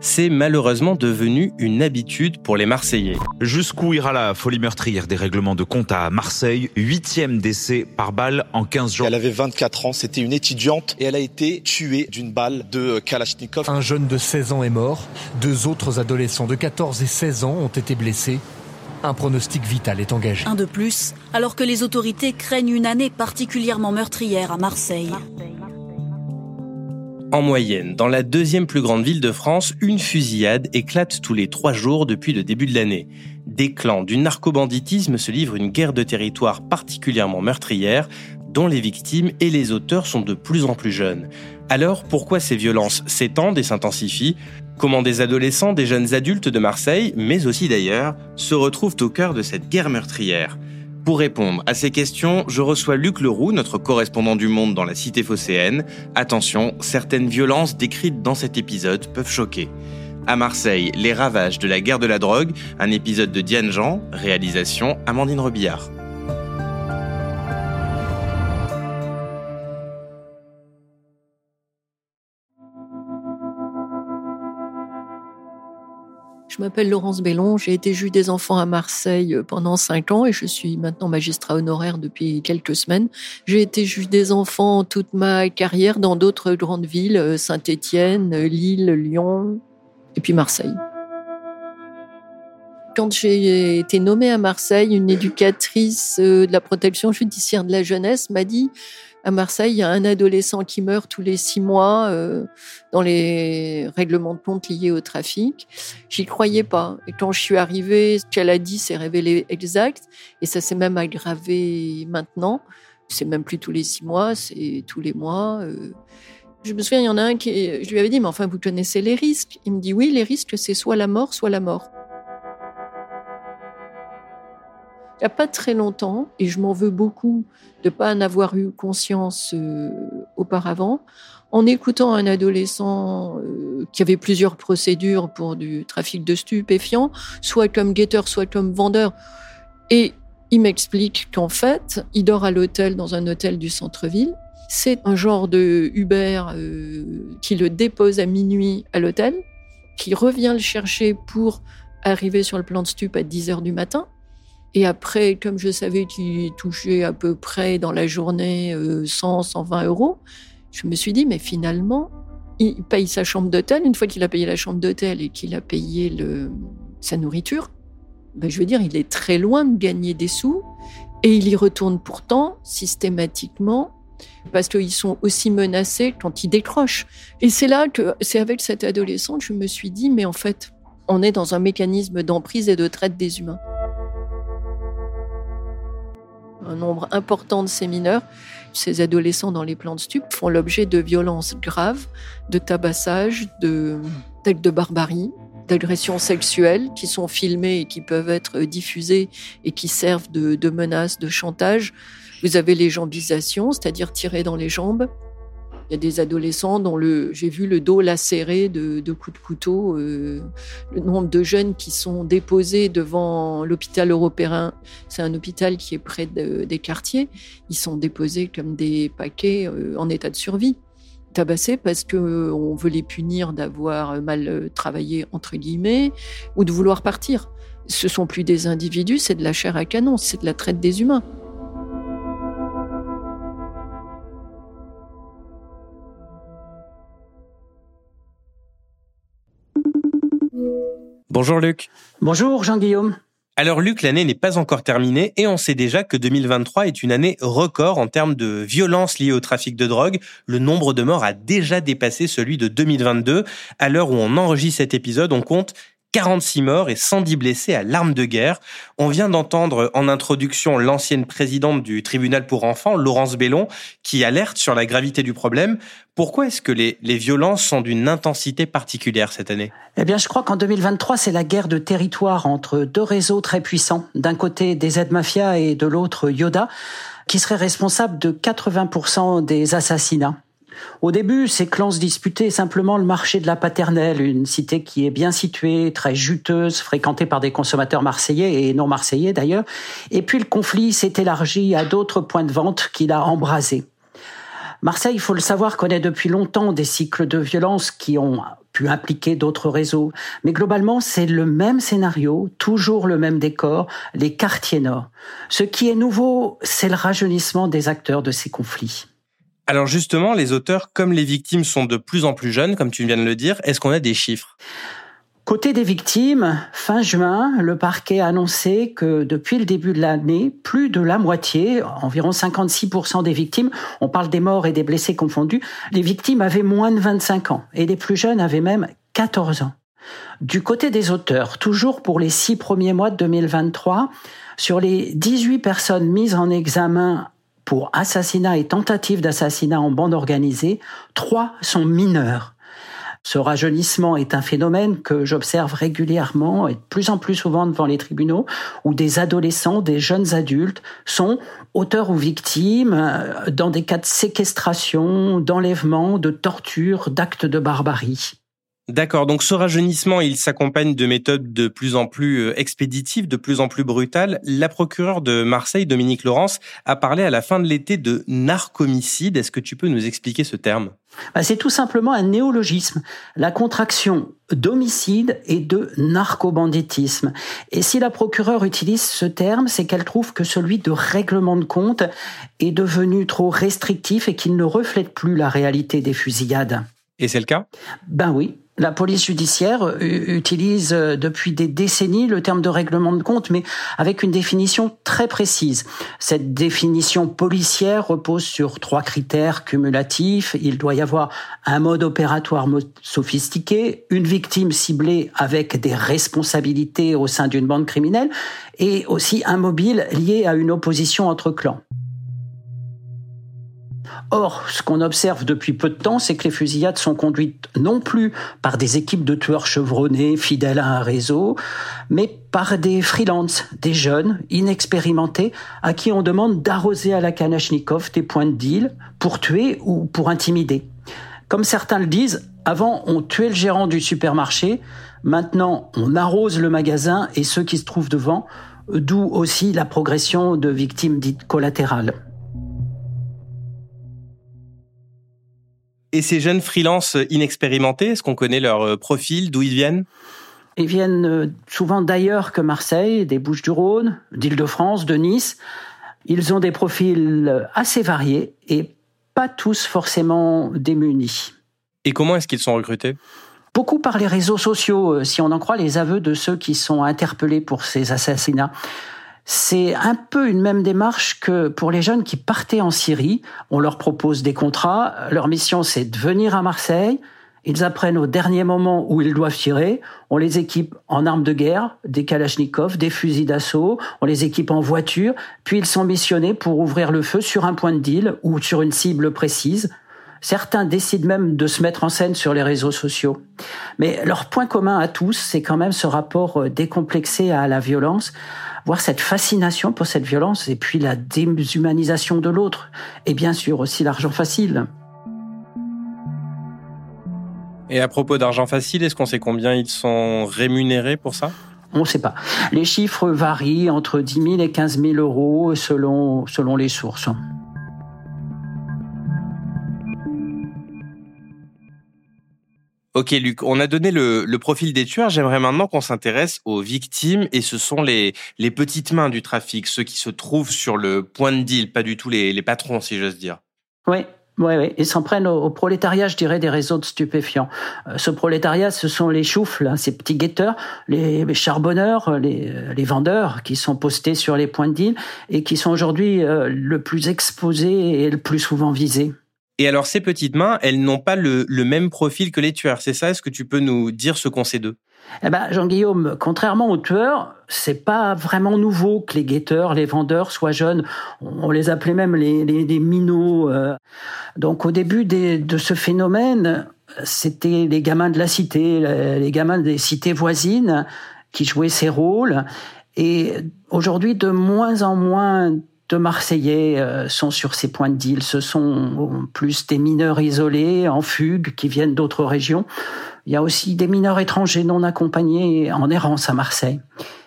c'est malheureusement devenu une habitude pour les Marseillais. Jusqu'où ira la folie meurtrière des règlements de compte à Marseille? Huitième décès par balle en 15 jours. Elle avait 24 ans, c'était une étudiante et elle a été tuée d'une balle de Kalachnikov. Un jeune de 16 ans est mort, deux autres adolescents de 14 et 16 ans ont été blessés. Un pronostic vital est engagé. Un de plus, alors que les autorités craignent une année particulièrement meurtrière à Marseille. En moyenne, dans la deuxième plus grande ville de France, une fusillade éclate tous les trois jours depuis le début de l'année. Des clans du narcobanditisme se livrent une guerre de territoire particulièrement meurtrière, dont les victimes et les auteurs sont de plus en plus jeunes. Alors, pourquoi ces violences s'étendent et s'intensifient? Comment des adolescents, des jeunes adultes de Marseille, mais aussi d'ailleurs, se retrouvent au cœur de cette guerre meurtrière? Pour répondre à ces questions, je reçois Luc Leroux, notre correspondant du Monde dans la cité phocéenne. Attention, certaines violences décrites dans cet épisode peuvent choquer. À Marseille, les ravages de la guerre de la drogue, un épisode de Diane Jean, réalisation Amandine Robillard. Je m'appelle Laurence Bellon, j'ai été juge des enfants à Marseille euh, pendant cinq ans et je suis maintenant magistrat honoraire depuis quelques semaines. J'ai été juge des enfants toute ma carrière dans d'autres grandes villes, euh, Saint-Étienne, euh, Lille, Lyon et puis Marseille. Quand j'ai été nommée à Marseille, une éducatrice de la protection judiciaire de la jeunesse m'a dit à Marseille, il y a un adolescent qui meurt tous les six mois euh, dans les règlements de compte liés au trafic. J'y croyais pas. Et quand je suis arrivée, ce qu'elle a dit s'est révélé exact. Et ça s'est même aggravé maintenant. C'est même plus tous les six mois, c'est tous les mois. Euh. Je me souviens, il y en a un qui, je lui avais dit, mais enfin, vous connaissez les risques. Il me dit, oui, les risques, c'est soit la mort, soit la mort. Il n'y a pas très longtemps, et je m'en veux beaucoup de ne pas en avoir eu conscience euh, auparavant, en écoutant un adolescent euh, qui avait plusieurs procédures pour du trafic de stupéfiants, soit comme guetteur, soit comme vendeur. Et il m'explique qu'en fait, il dort à l'hôtel dans un hôtel du centre-ville. C'est un genre de Uber euh, qui le dépose à minuit à l'hôtel, qui revient le chercher pour arriver sur le plan de stup à 10 heures du matin. Et après, comme je savais qu'il touchait à peu près dans la journée 100, euh, 120 euros, je me suis dit, mais finalement, il paye sa chambre d'hôtel. Une fois qu'il a payé la chambre d'hôtel et qu'il a payé sa nourriture, ben je veux dire, il est très loin de gagner des sous. Et il y retourne pourtant systématiquement parce qu'ils sont aussi menacés quand ils décrochent. Et c'est là que, c'est avec cette adolescente, je me suis dit, mais en fait, on est dans un mécanisme d'emprise et de traite des humains un nombre important de ces mineurs, ces adolescents dans les plans de stup, font l'objet de violences graves, de tabassage, de d'actes de barbarie, d'agressions sexuelles qui sont filmées et qui peuvent être diffusées et qui servent de, de menaces, de chantage. Vous avez les jambisations, c'est-à-dire tirer dans les jambes. Il y a des adolescents dont j'ai vu le dos lacéré de, coups de couteau. Euh, le nombre de jeunes qui sont déposés devant l'hôpital européen, c'est un hôpital qui est près des quartiers, ils sont déposés comme des paquets euh, en état de survie tabassés parce que euh, veut les punir d'avoir mal travaillé entre guillemets ou de vouloir partir. Ce sont plus des individus, c'est de la chair à canon, c'est de la traite des humains. Bonjour Luc. Bonjour Jean-Guillaume. Alors Luc, l'année n'est pas encore terminée et on sait déjà que 2023 est une année record en termes de violence liée au trafic de drogue. Le nombre de morts a déjà dépassé celui de 2022. À l'heure où on enregistre cet épisode, on compte 46 morts et 110 blessés à l'arme de guerre. On vient d'entendre en introduction l'ancienne présidente du tribunal pour enfants, Laurence Bellon, qui alerte sur la gravité du problème. Pourquoi est-ce que les, les violences sont d'une intensité particulière cette année? Eh bien, je crois qu'en 2023, c'est la guerre de territoire entre deux réseaux très puissants. D'un côté, des aides mafias et de l'autre, Yoda, qui serait responsable de 80% des assassinats. Au début, ces clans se disputaient simplement le marché de la Paternelle, une cité qui est bien située, très juteuse, fréquentée par des consommateurs marseillais et non marseillais d'ailleurs. Et puis le conflit s'est élargi à d'autres points de vente qu'il a embrasés. Marseille, il faut le savoir, connaît depuis longtemps des cycles de violence qui ont pu impliquer d'autres réseaux. Mais globalement, c'est le même scénario, toujours le même décor, les quartiers nord. Ce qui est nouveau, c'est le rajeunissement des acteurs de ces conflits. Alors justement, les auteurs comme les victimes sont de plus en plus jeunes, comme tu viens de le dire. Est-ce qu'on a des chiffres? Côté des victimes, fin juin, le parquet a annoncé que depuis le début de l'année, plus de la moitié, environ 56% des victimes, on parle des morts et des blessés confondus, les victimes avaient moins de 25 ans et les plus jeunes avaient même 14 ans. Du côté des auteurs, toujours pour les six premiers mois de 2023, sur les 18 personnes mises en examen pour assassinat et tentative d'assassinat en bande organisée, trois sont mineurs. Ce rajeunissement est un phénomène que j'observe régulièrement et de plus en plus souvent devant les tribunaux, où des adolescents, des jeunes adultes sont auteurs ou victimes euh, dans des cas de séquestration, d'enlèvement, de torture, d'actes de barbarie. D'accord, donc ce rajeunissement, il s'accompagne de méthodes de plus en plus euh, expéditives, de plus en plus brutales. La procureure de Marseille, Dominique Laurence, a parlé à la fin de l'été de narcomicide. Est-ce que tu peux nous expliquer ce terme? Bah, C'est tout simplement un néologisme, la contraction d'homicide et de narcobanditisme. Et si la procureure utilise ce terme, c'est qu'elle trouve que celui de règlement de compte est devenu trop restrictif et qu'il ne reflète plus la réalité des fusillades. Et c'est le cas? Ben oui, la police judiciaire utilise euh, depuis des décennies le terme de règlement de compte, mais avec une définition très précise. Cette définition policière repose sur trois critères cumulatifs. Il doit y avoir un mode opératoire sophistiqué, une victime ciblée avec des responsabilités au sein d'une bande criminelle, et aussi un mobile lié à une opposition entre clans. Or, ce qu'on observe depuis peu de temps, c'est que les fusillades sont conduites non plus par des équipes de tueurs chevronnés, fidèles à un réseau, mais par des freelances, des jeunes, inexpérimentés, à qui on demande d'arroser à la Kalachnikov des points de deal pour tuer ou pour intimider. Comme certains le disent, avant on tuait le gérant du supermarché, maintenant on arrose le magasin et ceux qui se trouvent devant, d'où aussi la progression de victimes dites collatérales. Et ces jeunes freelances inexpérimentés, est-ce qu'on connaît leur euh, profil, d'où ils viennent? Ils viennent euh, souvent d'ailleurs que Marseille, des Bouches-du-Rhône, d'Île-de-France, de Nice. Ils ont des profils euh, assez variés et pas tous forcément démunis. Et comment est-ce qu'ils sont recrutés? Beaucoup par les réseaux sociaux, si on en croit les aveux de ceux qui sont interpellés pour ces assassinats. C'est un peu une même démarche que pour les jeunes qui partaient en Syrie. On leur propose des contrats. Leur mission, c'est de venir à Marseille. Ils apprennent au dernier moment où ils doivent tirer. On les équipe en armes de guerre, des kalachnikovs, des fusils d'assaut. On les équipe en voiture. Puis ils sont missionnés pour ouvrir le feu sur un point de deal ou sur une cible précise. Certains décident même de se mettre en scène sur les réseaux sociaux. Mais leur point commun à tous, c'est quand même ce rapport décomplexé à la violence voir cette fascination pour cette violence et puis la déshumanisation de l'autre. Et bien sûr aussi l'argent facile. Et à propos d'argent facile, est-ce qu'on sait combien ils sont rémunérés pour ça? On ne sait pas. Les chiffres varient entre 10 000 et 15 000 euros selon, selon les sources. Ok Luc, on a donné le, profil des tueurs. J'aimerais maintenant qu'on s'intéresse aux victimes et ce sont les, les petites mains du trafic, ceux qui se trouvent sur le point de deal, pas du tout les, patrons si j'ose dire. Oui, oui, oui. Ils s'en prennent au, prolétariat, je dirais, des réseaux de stupéfiants. Euh, ce prolétariat, ce sont les choufles, hein, ces petits guetteurs, les, charbonneurs, les, les, vendeurs qui sont postés sur les points de deal et qui sont aujourd'hui euh, le plus exposés et le plus souvent visés. Et alors, ces petites mains, elles n'ont pas le, même profil que les tueurs. C'est ça Est-ce que tu peux nous dire ce qu'on sait d'eux? Eh ben, Jean-Guillaume, contrairement aux tueurs, c'est pas vraiment nouveau que les guetteurs, les vendeurs soient jeunes. On les appelait même les, les, minots. Euh. Donc, au début de ce phénomène, c'était les gamins de la cité, les gamins des cités voisines qui jouaient ces rôles. Et aujourd'hui, de moins en moins de Marseillais euh, sont sur ces points de deal. Ce sont plus des mineurs isolés, en fugue, qui viennent d'autres régions. Il y a aussi des mineurs étrangers non accompagnés en errance à Marseille.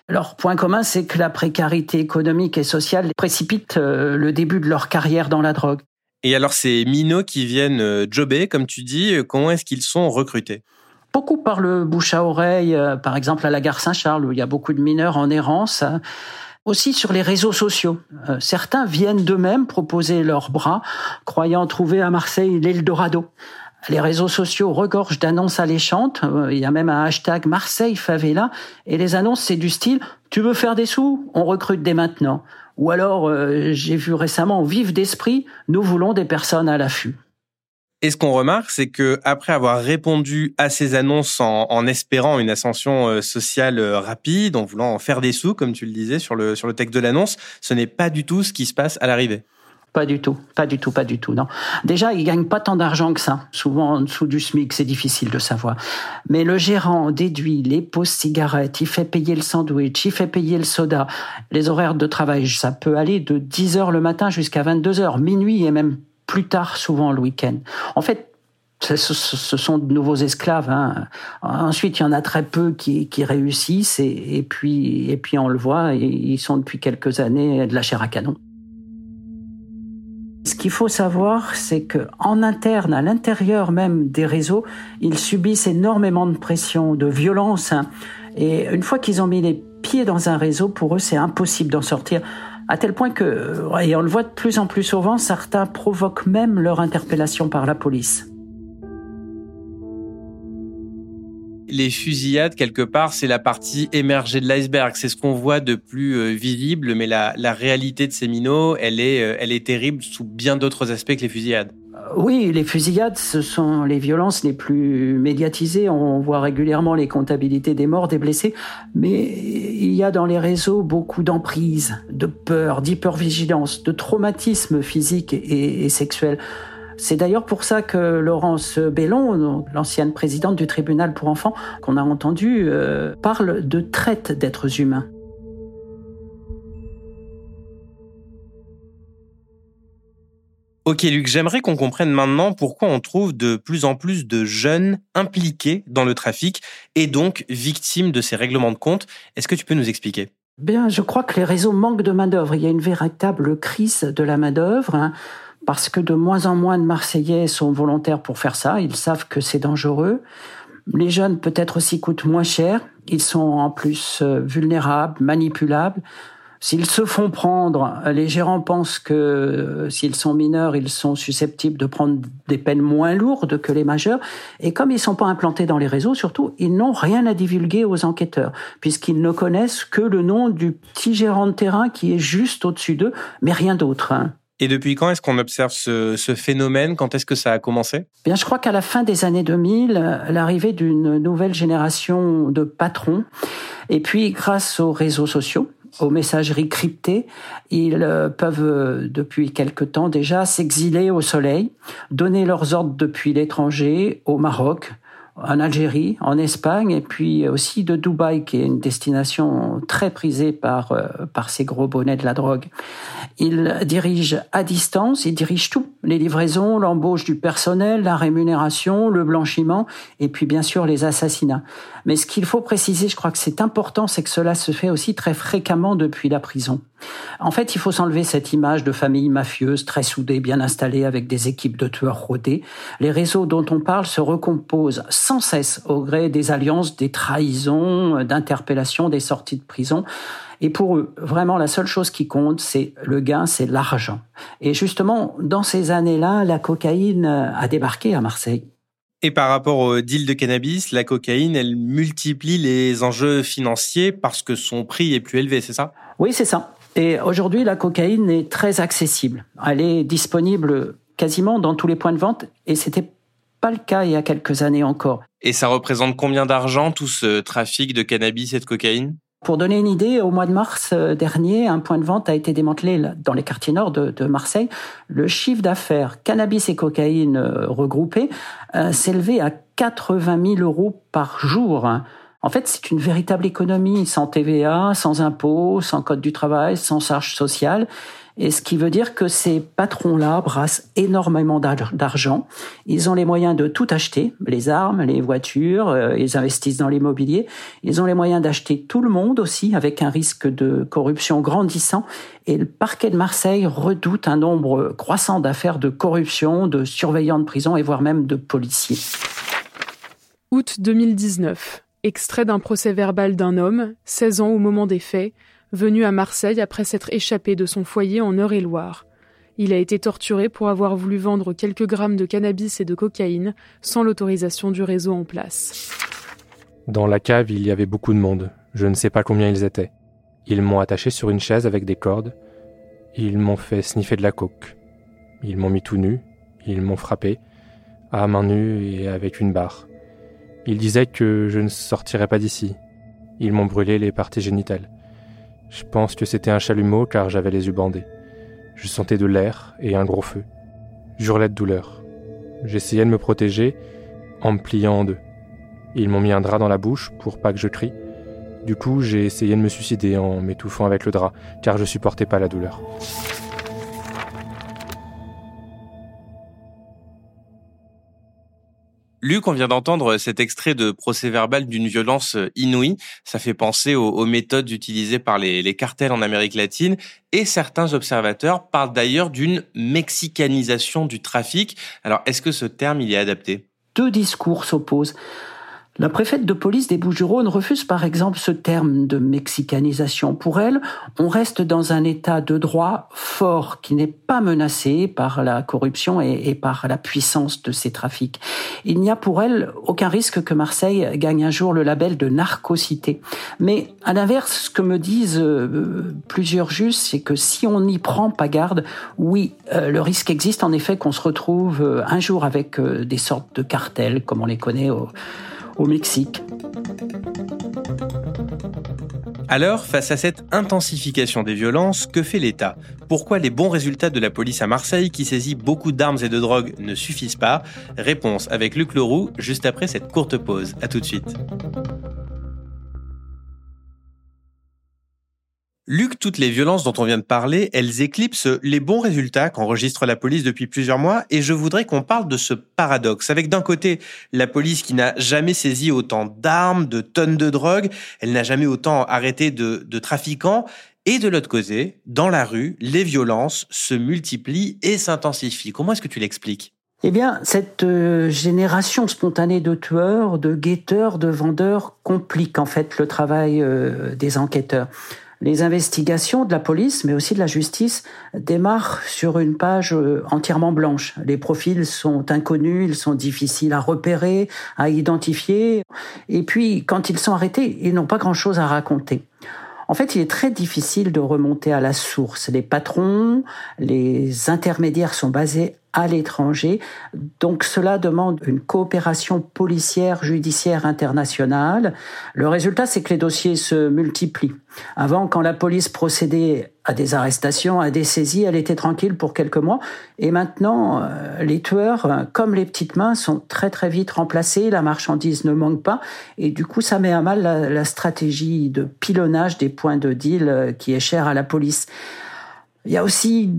Leur point commun, c'est que la précarité économique et sociale précipite euh, le début de leur carrière dans la drogue. Et alors ces minots qui viennent euh, jobber, comme tu dis, comment est-ce qu'ils sont recrutés? Beaucoup par le bouche à oreille, par exemple à la gare Saint-Charles, où il y a beaucoup de mineurs en errance aussi sur les réseaux sociaux. Euh, certains viennent d'eux-mêmes proposer leurs bras, croyant trouver à Marseille l'Eldorado. Les réseaux sociaux regorgent d'annonces alléchantes. Euh, il y a même un hashtag Marseille Favela. Et les annonces, c'est du style Tu veux faire des sous? On recrute dès maintenant. Ou alors, euh, j'ai vu récemment Vive d'esprit, nous voulons des personnes à l'affût. Et ce qu'on remarque, c'est que après avoir répondu à ces annonces en, espérant une ascension euh, sociale euh, rapide, en voulant en faire des sous, comme tu le disais sur le sur le texte de l'annonce, ce n'est pas du tout ce qui se passe à l'arrivée. Pas du tout, pas du tout, pas du tout. Non. Déjà, ils gagnent pas tant d'argent que ça. Souvent en dessous du SMIC, c'est difficile de savoir. Mais le gérant déduit les pauses cigarettes, il fait payer le sandwich, il fait payer le soda. Les horaires de travail, ça peut aller de 10 heures le matin jusqu'à 22 heures, minuit et même plus tard, souvent le week-end. En fait, ce, sont de nouveaux esclaves. Hein. Ensuite, il y en a très peu qui, réussissent et, puis, et puis on le voit, ils sont depuis quelques années de la chair à canon. Ce qu'il faut savoir, c'est que en interne, à l'intérieur même des réseaux, ils subissent énormément de pression, de violence. Hein. Et une fois qu'ils ont mis les pieds dans un réseau, pour eux, c'est impossible d'en sortir à tel point que, et on le voit de plus en plus souvent, certains provoquent même leur interpellation par la police. les fusillades, quelque part, c'est la partie émergée de l'iceberg. C'est ce qu'on voit de plus euh, visible, mais la, réalité de ces minots, euh, elle est terrible sous bien d'autres aspects que les fusillades. Oui, les fusillades, ce sont les violences les plus médiatisées. On voit régulièrement les comptabilités des morts, des blessés. Mais il y a dans les réseaux beaucoup d'emprise, de peur, d'hypervigilance, de traumatisme physique et, sexuel. C'est d'ailleurs pour ça que Laurence Bellon, l'ancienne présidente du tribunal pour enfants, qu'on a entendu, euh, parle de traite d'êtres humains. Ok Luc, j'aimerais qu'on comprenne maintenant pourquoi on trouve de plus en plus de jeunes impliqués dans le trafic et donc victimes de ces règlements de compte. Est-ce que tu peux nous expliquer? Bien, je crois que les réseaux manquent de main-d'œuvre. Il y a une véritable crise de la main-d'œuvre. Hein, parce que de moins en moins de Marseillais sont volontaires pour faire ça. Ils savent que c'est dangereux. Les jeunes peut-être aussi coûtent moins cher. Ils sont en plus euh, vulnérables, manipulables. S'ils se font prendre, les gérants pensent que euh, s'ils sont mineurs, ils sont susceptibles de prendre des peines moins lourdes que les majeurs. Et comme ils sont pas implantés dans les réseaux, surtout, ils n'ont rien à divulguer aux enquêteurs, puisqu'ils ne connaissent que le nom du petit gérant de terrain qui est juste au-dessus d'eux, mais rien d'autre. Hein. Et depuis quand est-ce qu'on observe ce, ce, phénomène? Quand est-ce que ça a commencé? Bien, je crois qu'à la fin des années 2000, l'arrivée d'une nouvelle génération de patrons, et puis grâce aux réseaux sociaux, aux messageries cryptées, ils euh, peuvent euh, depuis quelque temps déjà s'exiler au soleil, donner leurs ordres depuis l'étranger, au Maroc, en Algérie, en Espagne, et puis aussi de Dubaï, qui est une destination très prisée par, euh, par ces gros bonnets de la drogue. Il dirige à distance, il dirige tout. Les livraisons, l'embauche du personnel, la rémunération, le blanchiment, et puis bien sûr les assassinats. Mais ce qu'il faut préciser, je crois que c'est important, c'est que cela se fait aussi très fréquemment depuis la prison. En fait, il faut s'enlever cette image de famille mafieuse, très soudée, bien installée, avec des équipes de tueurs rodés. Les réseaux dont on parle se recomposent sans cesse au gré des alliances, des trahisons, d'interpellations, des sorties de prison. Et pour eux, vraiment, la seule chose qui compte, c'est le gain, c'est l'argent. Et justement, dans ces années-là, la cocaïne a débarqué à Marseille. Et par rapport au deal de cannabis, la cocaïne, elle multiplie les enjeux financiers parce que son prix est plus élevé, c'est ça? Oui, c'est ça. Et aujourd'hui, la cocaïne est très accessible. Elle est disponible quasiment dans tous les points de vente et c'était pas le cas il y a quelques années encore. Et ça représente combien d'argent tout ce trafic de cannabis et de cocaïne? Pour donner une idée, au mois de mars euh, dernier, un point de vente a été démantelé dans les quartiers nord de, Marseille. Le chiffre d'affaires cannabis et cocaïne euh, regroupés euh, s'élevait à 80 000 euros par jour. En fait, c'est une véritable économie sans TVA, sans impôts, sans code du travail, sans charges sociales. Et ce qui veut dire que ces patrons-là brassent énormément d'argent. Ils ont les moyens de tout acheter, les armes, les voitures, euh, ils investissent dans l'immobilier. Ils ont les moyens d'acheter tout le monde aussi, avec un risque de corruption grandissant. Et le parquet de Marseille redoute un nombre croissant d'affaires de corruption, de surveillants de prison et voire même de policiers. Août 2019. Extrait d'un procès verbal d'un homme, 16 ans au moment des faits, venu à Marseille après s'être échappé de son foyer en Eure-et-Loire. Il a été torturé pour avoir voulu vendre quelques grammes de cannabis et de cocaïne sans l'autorisation du réseau en place. Dans la cave, il y avait beaucoup de monde. Je ne sais pas combien ils étaient. Ils m'ont attaché sur une chaise avec des cordes. Ils m'ont fait sniffer de la coke. Ils m'ont mis tout nu. Ils m'ont frappé, à main nue et avec une barre. Ils disaient que je ne sortirais pas d'ici. Ils m'ont brûlé les parties génitales. Je pense que c'était un chalumeau car j'avais les yeux bandés. Je sentais de l'air et un gros feu. J'hurlais de douleur. J'essayais de me protéger en me pliant en deux. Ils m'ont mis un drap dans la bouche pour pas que je crie. Du coup, j'ai essayé de me suicider en m'étouffant avec le drap, car je supportais pas la douleur. Luc, on vient d'entendre cet extrait de procès verbal d'une violence inouïe. Ça fait penser aux, méthodes utilisées par les, les, cartels en Amérique latine. Et certains observateurs parlent d'ailleurs d'une mexicanisation du trafic. Alors, est-ce que ce terme, il est adapté? Deux discours s'opposent. La préfète de police des Bouches-du-Rhône refuse par exemple ce terme de mexicanisation. Pour elle, on reste dans un état de droit fort qui n'est pas menacé par la corruption et, par la puissance de ces trafics. Il n'y a pour elle aucun risque que Marseille gagne un jour le label de narcocité. Mais à l'inverse, ce que me disent euh, plusieurs juges, c'est que si on n'y prend pas garde, oui, euh, le risque existe en effet qu'on se retrouve euh, un jour avec des sortes de cartels comme on les connaît au au Mexique. Alors, face à cette intensification des violences, que fait l'État? Pourquoi les bons résultats de la police à Marseille, qui saisit beaucoup d'armes et de drogues, ne suffisent pas? Réponse avec Luc Leroux, juste après cette courte pause. A tout de suite. Luc, toutes les violences dont on vient de parler, elles éclipsent les bons résultats qu'enregistre la police depuis plusieurs mois et je voudrais qu'on parle de ce paradoxe. Avec d'un côté la police qui n'a jamais saisi autant d'armes, de tonnes de drogue, elle n'a jamais autant arrêté de, trafiquants et de l'autre côté, dans la rue, les violences se multiplient et s'intensifient. Comment est-ce que tu l'expliques? Eh bien, cette euh, génération spontanée de tueurs, de guetteurs, de vendeurs complique en fait le travail euh, des enquêteurs. Les investigations de la police, mais aussi de la justice, démarrent sur une page euh, entièrement blanche. Les profils sont inconnus, ils sont difficiles à repérer, à identifier. Et puis, quand ils sont arrêtés, ils n'ont pas grand-chose à raconter. En fait, il est très difficile de remonter à la source. Les patrons, les intermédiaires sont basés à l'étranger. Donc cela demande une coopération policière judiciaire internationale. Le résultat, c'est que les dossiers se multiplient. Avant, quand la police procédait à des arrestations, à des saisies, elle était tranquille pour quelques mois. Et maintenant, euh, les tueurs, comme les petites mains, sont très très vite remplacés. La marchandise ne manque pas. Et du coup, ça met à mal la, la stratégie de pilonnage des points de deal euh, qui est chère à la police. Il y a aussi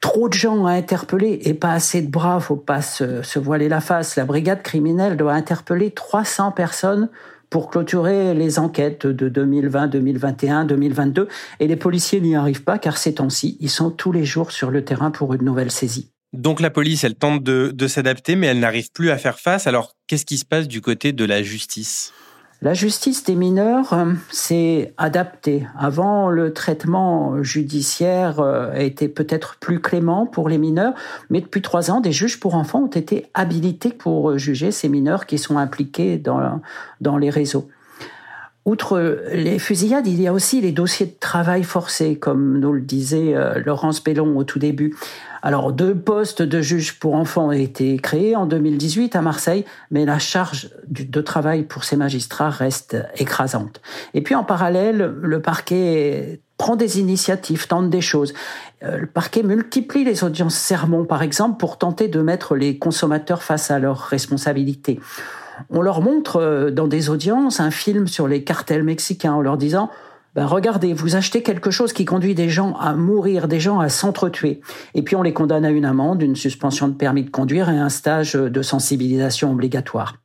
trop de gens à interpeller et pas assez de bras, faut pas se, voiler la face. La brigade criminelle doit interpeller 300 personnes pour clôturer les enquêtes de 2020, 2021, 2022 et les policiers n'y arrivent pas car ces temps-ci, ils sont tous les jours sur le terrain pour une nouvelle saisie. Donc la police, elle tente de s'adapter mais elle n'arrive plus à faire face. Alors qu'est-ce qui se passe du côté de la justice? La justice des mineurs euh, s'est adaptée. Avant, le traitement judiciaire euh, était peut-être plus clément pour les mineurs, mais depuis trois ans, des juges pour enfants ont été habilités pour juger ces mineurs qui sont impliqués dans, dans les réseaux. Outre les fusillades, il y a aussi les dossiers de travail forcé, comme nous le disait euh, Laurence Bellon au tout début. Alors, deux postes de juge pour enfants ont été créés en 2018 à Marseille, mais la charge de travail pour ces magistrats reste écrasante. Et puis, en parallèle, le parquet prend des initiatives, tente des choses. Euh, le parquet multiplie les audiences sermons, par exemple, pour tenter de mettre les consommateurs face à leurs responsabilités on leur montre euh, dans des audiences un film sur les cartels mexicains en leur disant ben regardez, vous achetez quelque chose qui conduit des gens à mourir, des gens à s'entretuer. Et puis on les condamne à une amende, une suspension de permis de conduire et un stage de sensibilisation obligatoire.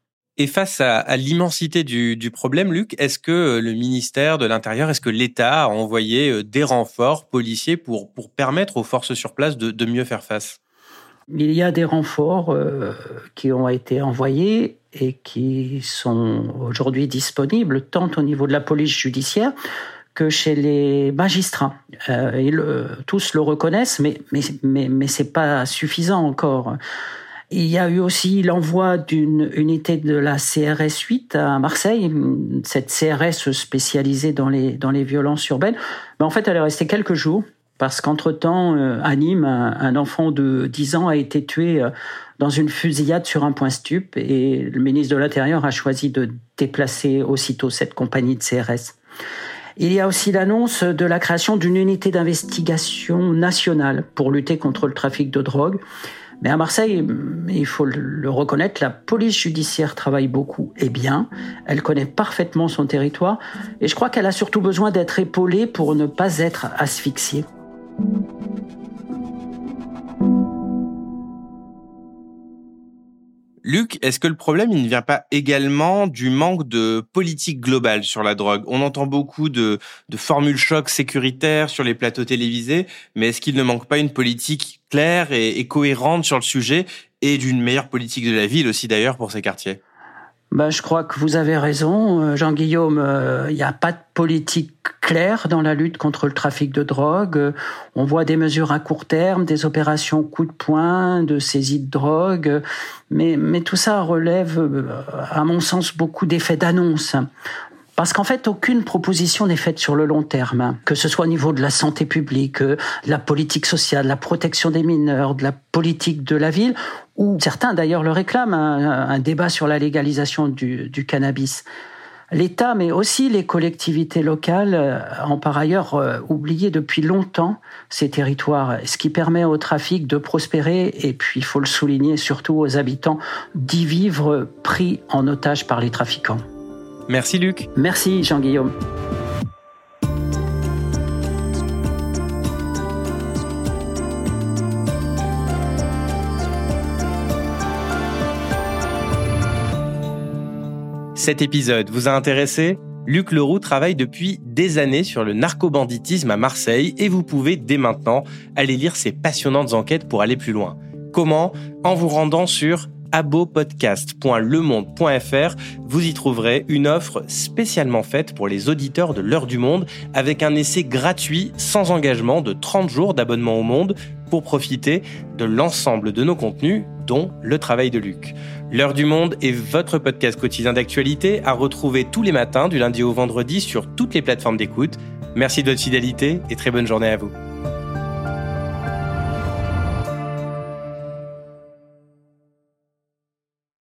Et face à, l'immensité du, problème, Luc, est-ce que euh, le ministère de l'Intérieur, est-ce que l'État a envoyé euh, des renforts policiers pour, pour permettre aux forces sur place de, mieux faire face? Il y a des renforts euh, qui ont été envoyés et qui sont aujourd'hui disponibles tant au niveau de la police judiciaire chez les magistrats. ils, tous le reconnaissent, mais, mais, mais, c'est pas suffisant encore. Il y a eu aussi l'envoi d'une unité de la CRS 8 à Marseille, cette CRS spécialisée dans les, violences urbaines. Mais en fait, elle est restée quelques jours parce qu'entre-temps, euh, à Nîmes, un, enfant de 10 ans a été tué euh, dans une fusillade sur un point stup et le ministre de l'Intérieur a choisi de déplacer aussitôt cette compagnie de CRS. Il y a aussi l'annonce de la création d'une unité d'investigation nationale pour lutter contre le trafic de drogue. Mais à Marseille, il faut le reconnaître, la police judiciaire travaille beaucoup et bien. Elle connaît parfaitement son territoire et je crois qu'elle a surtout besoin d'être épaulée pour ne pas être asphyxiée. Luc, est-ce que le problème, il ne vient pas également du manque de politique globale sur la drogue? On entend beaucoup de, formules chocs sécuritaires sur les plateaux télévisés, mais est-ce qu'il ne manque pas une politique claire et cohérente sur le sujet et d'une meilleure politique de la ville aussi d'ailleurs pour ces quartiers? Ben, je crois que vous avez raison, euh, Jean-Guillaume. Il euh, n'y a pas de politique claire dans la lutte contre le trafic de drogue. On voit des mesures à court terme, des opérations coup de poing, de saisie de drogue, mais, mais tout ça relève, euh, à mon sens, beaucoup d'effets d'annonce. Parce qu'en fait, aucune proposition n'est faite sur le long terme, que ce soit au niveau de la santé publique, de la politique sociale, de la protection des mineurs, de la politique de la ville, ou certains d'ailleurs le réclament, un, débat sur la légalisation du, cannabis. L'État, mais aussi les collectivités locales, euh, ont par ailleurs euh, oublié depuis longtemps ces territoires, ce qui permet au trafic de prospérer et puis, il faut le souligner, surtout aux habitants, d'y vivre pris en otage par les trafiquants. Merci Luc. Merci Jean-Guillaume. Cet épisode vous a intéressé? Luc Leroux travaille depuis des années sur le narcobanditisme à Marseille et vous pouvez dès maintenant aller lire ses passionnantes enquêtes pour aller plus loin. Comment? En vous rendant sur abopodcast.lemonde.fr, vous y trouverez une offre spécialement faite pour les auditeurs de l'heure du monde avec un essai gratuit sans engagement de 30 jours d'abonnement au monde pour profiter de l'ensemble de nos contenus, dont le travail de Luc. L'heure du monde est votre podcast quotidien d'actualité à retrouver tous les matins du lundi au vendredi sur toutes les plateformes d'écoute. Merci de votre fidélité et très bonne journée à vous.